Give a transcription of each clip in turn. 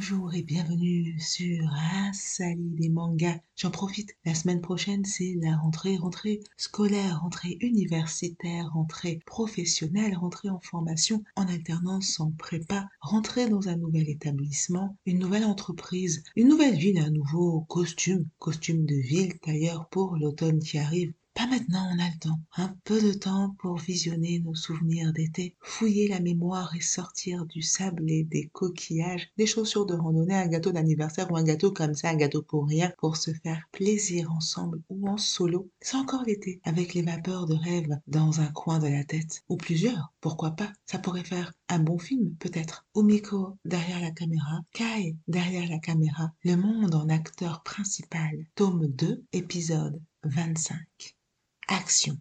Bonjour et bienvenue sur Asali des mangas. J'en profite, la semaine prochaine c'est la rentrée, rentrée scolaire, rentrée universitaire, rentrée professionnelle, rentrée en formation, en alternance, en prépa, rentrée dans un nouvel établissement, une nouvelle entreprise, une nouvelle ville, un nouveau costume, costume de ville d'ailleurs pour l'automne qui arrive. Pas maintenant, on a le temps. Un peu de temps pour visionner nos souvenirs d'été, fouiller la mémoire et sortir du sable et des coquillages, des chaussures de randonnée, un gâteau d'anniversaire ou un gâteau comme ça, un gâteau pour rien, pour se faire plaisir ensemble ou en solo. C'est encore l'été, avec les vapeurs de rêve dans un coin de la tête. Ou plusieurs, pourquoi pas Ça pourrait faire un bon film, peut-être. Umiko derrière la caméra, Kai derrière la caméra, le monde en acteur principal. Tome 2, épisode 25. Action.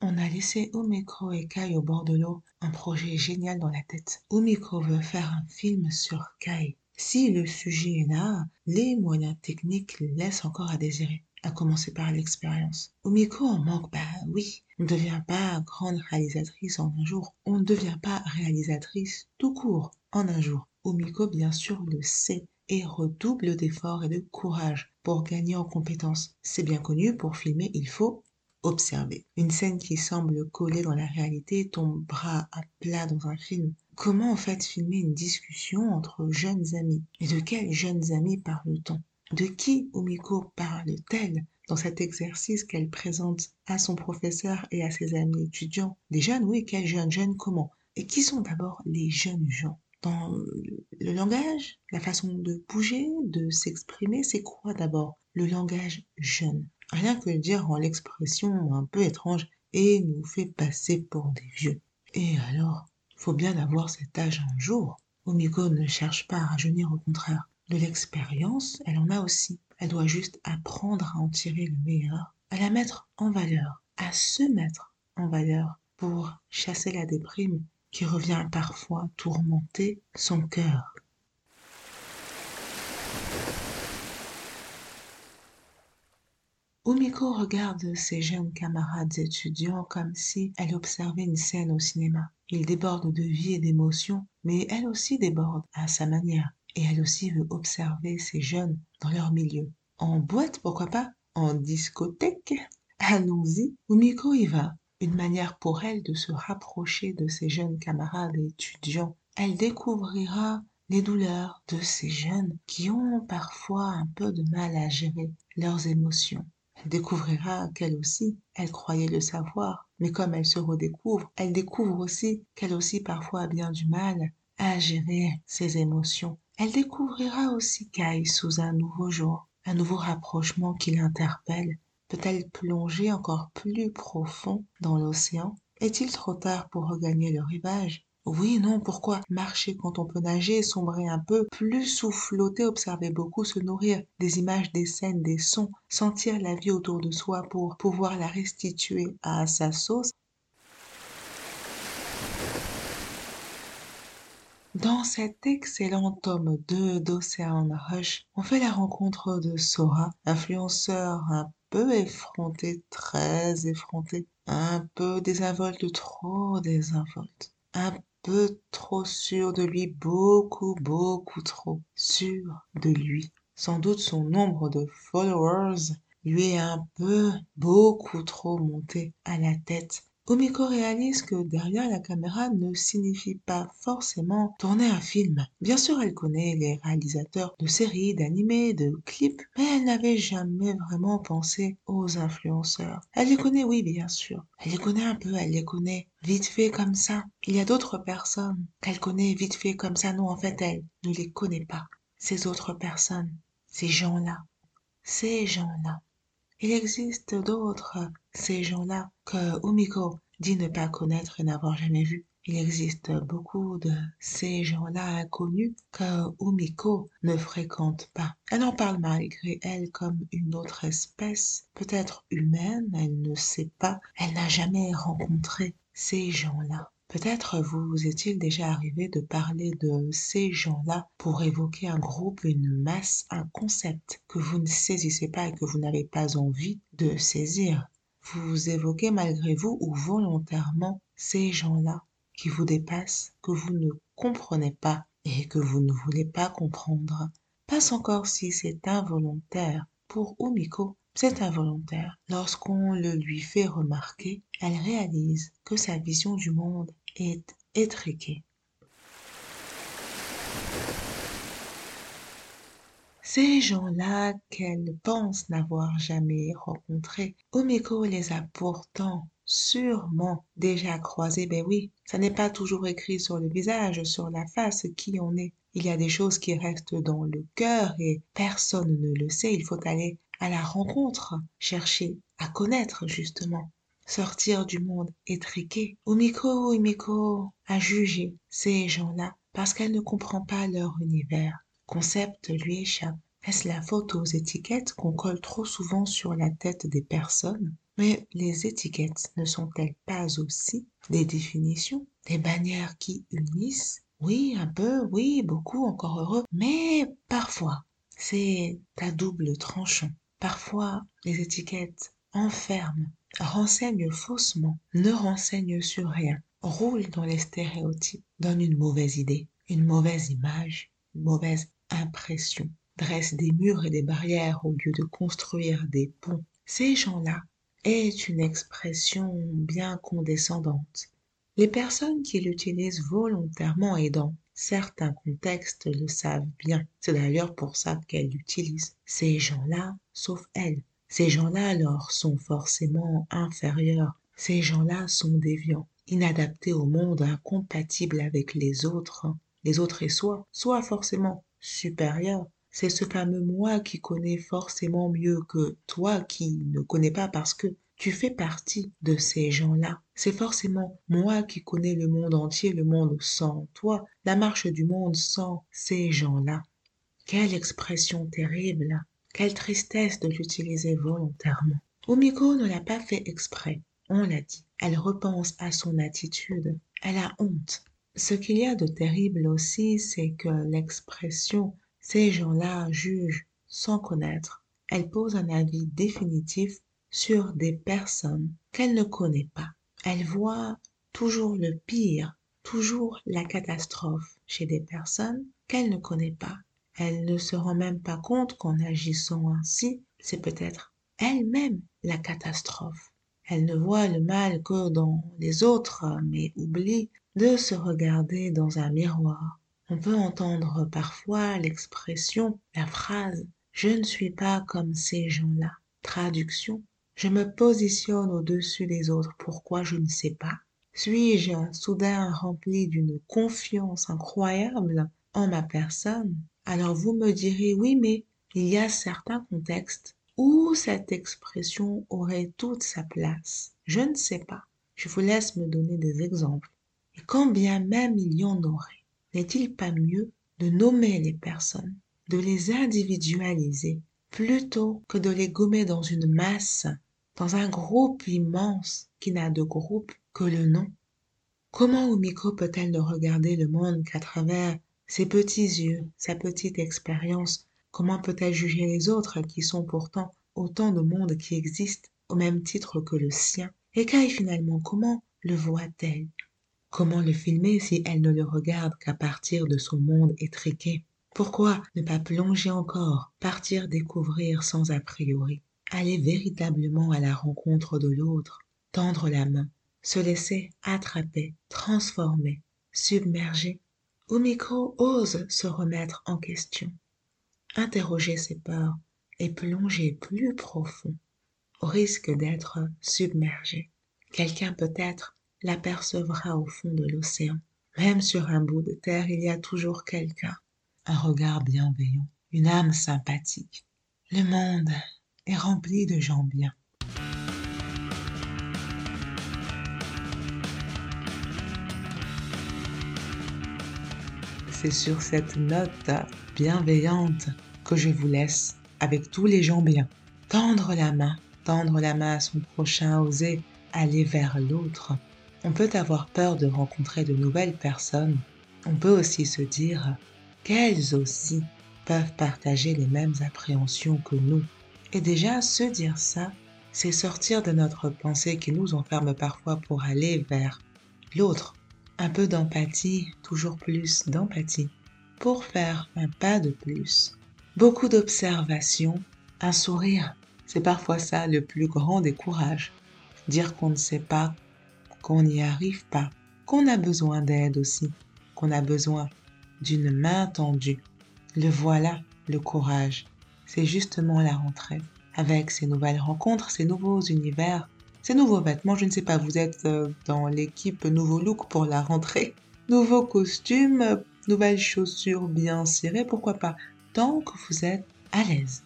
On a laissé Umiko et Kai au bord de l'eau, un projet génial dans la tête. Umiko veut faire un film sur Kai. Si le sujet est là, les moyens techniques laissent encore à désirer, à commencer par l'expérience. Umiko en manque, bah oui, on ne devient pas grande réalisatrice en un jour, on ne devient pas réalisatrice tout court en un jour. Umiko, bien sûr, le sait et redouble d'efforts et de courage pour gagner en compétences. C'est bien connu, pour filmer, il faut observer. Une scène qui semble coller dans la réalité tombe bras à plat dans un film. Comment en fait filmer une discussion entre jeunes amis? Et de quels jeunes amis parle-t-on? De qui Omiko parle-t-elle dans cet exercice qu'elle présente à son professeur et à ses amis étudiants? Des jeunes, oui, quels jeunes? Jeunes comment? Et qui sont d'abord les jeunes gens? Dans le langage, la façon de bouger, de s'exprimer, c'est quoi d'abord? Le langage jeune. Rien que dire en l'expression un peu étrange et nous fait passer pour des vieux. Et alors, faut bien avoir cet âge un jour. Omiko ne cherche pas à rajeunir, au contraire. De l'expérience, elle en a aussi. Elle doit juste apprendre à en tirer le meilleur, à la mettre en valeur, à se mettre en valeur pour chasser la déprime qui revient parfois tourmenter son cœur. Umiko regarde ses jeunes camarades étudiants comme si elle observait une scène au cinéma. Ils débordent de vie et d'émotion, mais elle aussi déborde à sa manière. Et elle aussi veut observer ces jeunes dans leur milieu. En boîte, pourquoi pas? En discothèque? Allons-y. Umiko y va une manière pour elle de se rapprocher de ses jeunes camarades étudiants. Elle découvrira les douleurs de ces jeunes qui ont parfois un peu de mal à gérer leurs émotions. Elle découvrira qu'elle aussi, elle croyait le savoir, mais comme elle se redécouvre, elle découvre aussi qu'elle aussi parfois a bien du mal à gérer ses émotions. Elle découvrira aussi Kai sous un nouveau jour, un nouveau rapprochement qui l'interpelle Peut-elle plonger encore plus profond dans l'océan? Est-il trop tard pour regagner le rivage? Oui, non, pourquoi marcher quand on peut nager, sombrer un peu, plus sous flotter, observer beaucoup, se nourrir? Des images, des scènes, des sons, sentir la vie autour de soi pour pouvoir la restituer à sa sauce? Dans cet excellent tome 2 d'Ocean Rush, on fait la rencontre de Sora, influenceur un peu effronté, très effronté, un peu désinvolte, trop désinvolte, un peu trop sûr de lui, beaucoup, beaucoup trop sûr de lui. Sans doute son nombre de followers lui est un peu, beaucoup trop monté à la tête Omiko réalise que derrière la caméra ne signifie pas forcément tourner un film. Bien sûr, elle connaît les réalisateurs de séries, d'animés, de clips, mais elle n'avait jamais vraiment pensé aux influenceurs. Elle les connaît, oui, bien sûr. Elle les connaît un peu, elle les connaît vite fait comme ça. Il y a d'autres personnes qu'elle connaît vite fait comme ça. Non, en fait, elle ne les connaît pas. Ces autres personnes, ces gens-là, ces gens-là. Il existe d'autres, ces gens-là, que Umiko dit ne pas connaître et n'avoir jamais vus. Il existe beaucoup de ces gens-là inconnus que Umiko ne fréquente pas. Elle en parle malgré elle comme une autre espèce, peut-être humaine, elle ne sait pas, elle n'a jamais rencontré ces gens-là. Peut-être vous est-il déjà arrivé de parler de ces gens-là pour évoquer un groupe, une masse, un concept que vous ne saisissez pas et que vous n'avez pas envie de saisir. Vous évoquez malgré vous ou volontairement ces gens-là. qui vous dépassent, que vous ne comprenez pas et que vous ne voulez pas comprendre. Passe encore si c'est involontaire. Pour Umiko, c'est involontaire. Lorsqu'on le lui fait remarquer, elle réalise que sa vision du monde est étriquée. Ces gens-là qu'elle pense n'avoir jamais rencontrés, Omiko les a pourtant sûrement déjà croisés. Ben oui, ça n'est pas toujours écrit sur le visage, sur la face, qui on est. Il y a des choses qui restent dans le cœur et personne ne le sait. Il faut aller à la rencontre, chercher à connaître justement sortir du monde étriqué. Omiko, Omiko a jugé ces gens-là parce qu'elle ne comprend pas leur univers concept lui échappe. Est-ce la faute aux étiquettes qu'on colle trop souvent sur la tête des personnes? Mais les étiquettes ne sont-elles pas aussi des définitions, des bannières qui unissent? Oui, un peu, oui, beaucoup, encore heureux, mais parfois, c'est à double tranchant. Parfois, les étiquettes enferment, renseignent faussement, ne renseignent sur rien, roulent dans les stéréotypes, donnent une mauvaise idée, une mauvaise image, une mauvaise impression, dressent des murs et des barrières au lieu de construire des ponts. Ces gens-là est une expression bien condescendante. Les personnes qui l'utilisent volontairement et dans certains contextes le savent bien. C'est d'ailleurs pour ça qu'elles l'utilisent. Ces gens-là, sauf elles, ces gens-là alors sont forcément inférieurs. Ces gens-là sont déviants, inadaptés au monde, incompatibles avec les autres, les autres et soi, soit forcément supérieur. C'est ce fameux moi qui connaît forcément mieux que toi qui ne connais pas parce que tu fais partie de ces gens-là. C'est forcément moi qui connais le monde entier, le monde sans toi, la marche du monde sans ces gens-là. Quelle expression terrible, quelle tristesse de l'utiliser volontairement. Omiko ne l'a pas fait exprès, on l'a dit. Elle repense à son attitude, elle a honte, ce qu'il y a de terrible aussi, c'est que l'expression ces gens-là jugent sans connaître. Elle pose un avis définitif sur des personnes qu'elle ne connaît pas. Elle voit toujours le pire, toujours la catastrophe chez des personnes qu'elle ne connaît pas. Elle ne se rend même pas compte qu'en agissant ainsi, c'est peut-être elle-même la catastrophe. Elle ne voit le mal que dans les autres, mais oublie de se regarder dans un miroir. On peut entendre parfois l'expression, la phrase Je ne suis pas comme ces gens-là. Traduction Je me positionne au-dessus des autres. Pourquoi je ne sais pas? Suis-je soudain rempli d'une confiance incroyable en ma personne? Alors vous me direz oui, mais il y a certains contextes où cette expression aurait toute sa place. Je ne sais pas. Je vous laisse me donner des exemples. Et quand bien même il y en aurait, n'est-il pas mieux de nommer les personnes, de les individualiser, plutôt que de les gommer dans une masse, dans un groupe immense qui n'a de groupe que le nom? Comment Omiko peut-elle ne regarder le monde qu'à travers ses petits yeux, sa petite expérience Comment peut-elle juger les autres qui sont pourtant autant de mondes qui existent au même titre que le sien? Et Kai finalement, comment le voit-elle? Comment le filmer si elle ne le regarde qu'à partir de son monde étriqué? Pourquoi ne pas plonger encore, partir découvrir sans a priori, aller véritablement à la rencontre de l'autre, tendre la main, se laisser attraper, transformer, submerger Omiko ose se remettre en question, interroger ses peurs et plonger plus profond, au risque d'être submergé. Quelqu'un peut-être l'apercevra au fond de l'océan. Même sur un bout de terre, il y a toujours quelqu'un, un regard bienveillant, une âme sympathique. Le monde est rempli de gens bien. C'est sur cette note bienveillante que je vous laisse avec tous les gens bien. Tendre la main, tendre la main à son prochain, oser aller vers l'autre, on peut avoir peur de rencontrer de nouvelles personnes. On peut aussi se dire qu'elles aussi peuvent partager les mêmes appréhensions que nous. Et déjà, se dire ça, c'est sortir de notre pensée qui nous enferme parfois pour aller vers l'autre, Un peu d'empathie, toujours plus d'empathie, pour faire un pas de plus. Beaucoup d'observation, un sourire, c'est parfois ça le plus grand des courages. Dire qu'on ne sait pas, qu'on n'y arrive pas, qu'on a besoin d'aide aussi, qu'on a besoin d'une main tendue. Le voilà, le courage. C'est justement la rentrée. Avec ces nouvelles rencontres, ces nouveaux univers, ces nouveaux vêtements, je ne sais pas, vous êtes euh, dans l'équipe nouveau look pour la rentrée. Nouveaux costumes, nouvelles chaussures bien cirées, pourquoi pas, tant que vous êtes à l'aise.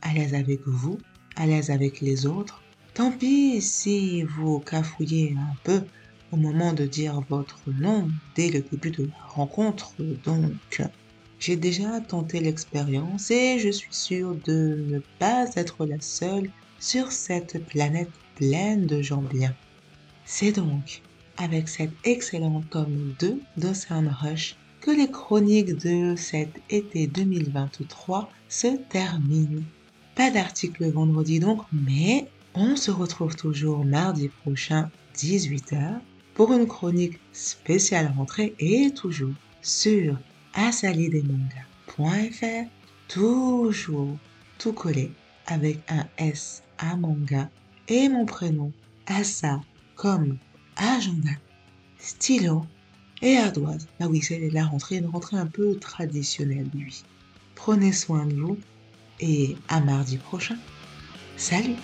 À l'aise avec vous, à l'aise avec les autres. Tant pis si vous cafouillez un peu au moment de dire votre nom dès le début de la rencontre. Donc, j'ai déjà tenté l'expérience et je suis sûre de ne pas être la seule sur cette planète pleine de gens bien. C'est donc avec cet excellent tome 2 d'Ocean Rush que les chroniques de cet été 2023 se terminent. Pas d'article vendredi donc, mais on se retrouve toujours mardi prochain 18h pour une chronique spéciale rentrée et toujours sur asalidemanga.fr, toujours tout collé avec un S à manga et mon prénom Asa comme agenda, stylo et ardoise. Ah oui, c'est la rentrée, une rentrée un peu traditionnelle, lui. Prenez soin de vous et à mardi prochain. Salut